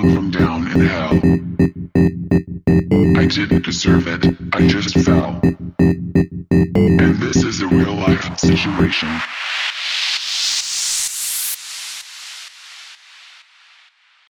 from down in hell. I didn't deserve it, I just fell. And this is a real life situation.